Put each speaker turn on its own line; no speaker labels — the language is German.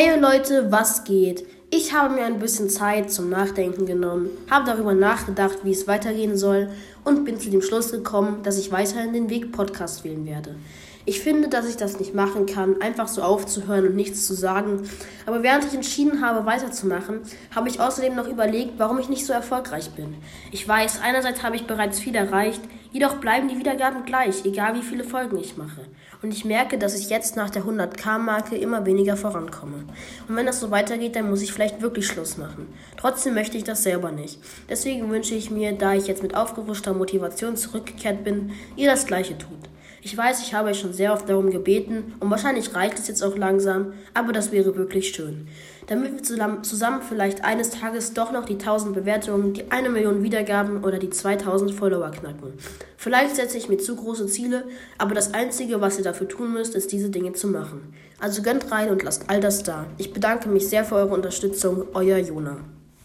Hey Leute, was geht? Ich habe mir ein bisschen Zeit zum Nachdenken genommen, habe darüber nachgedacht, wie es weitergehen soll und bin zu dem Schluss gekommen, dass ich weiterhin den Weg Podcast wählen werde. Ich finde, dass ich das nicht machen kann, einfach so aufzuhören und nichts zu sagen. Aber während ich entschieden habe, weiterzumachen, habe ich außerdem noch überlegt, warum ich nicht so erfolgreich bin. Ich weiß, einerseits habe ich bereits viel erreicht, jedoch bleiben die Wiedergaben gleich, egal wie viele Folgen ich mache. Und ich merke, dass ich jetzt nach der 100k-Marke immer weniger vorankomme. Und wenn das so weitergeht, dann muss ich vielleicht wirklich Schluss machen. Trotzdem möchte ich das selber nicht. Deswegen wünsche ich mir, da ich jetzt mit aufgefrischter Motivation zurückgekehrt bin, ihr das gleiche tut. Ich weiß, ich habe euch schon sehr oft darum gebeten und wahrscheinlich reicht es jetzt auch langsam, aber das wäre wirklich schön. Damit wir zusammen vielleicht eines Tages doch noch die 1000 Bewertungen, die eine Million Wiedergaben oder die 2000 Follower knacken. Vielleicht setze ich mir zu große Ziele, aber das Einzige, was ihr dafür tun müsst, ist diese Dinge zu machen. Also gönnt rein und lasst all das da. Ich bedanke mich sehr für eure Unterstützung, euer Jona.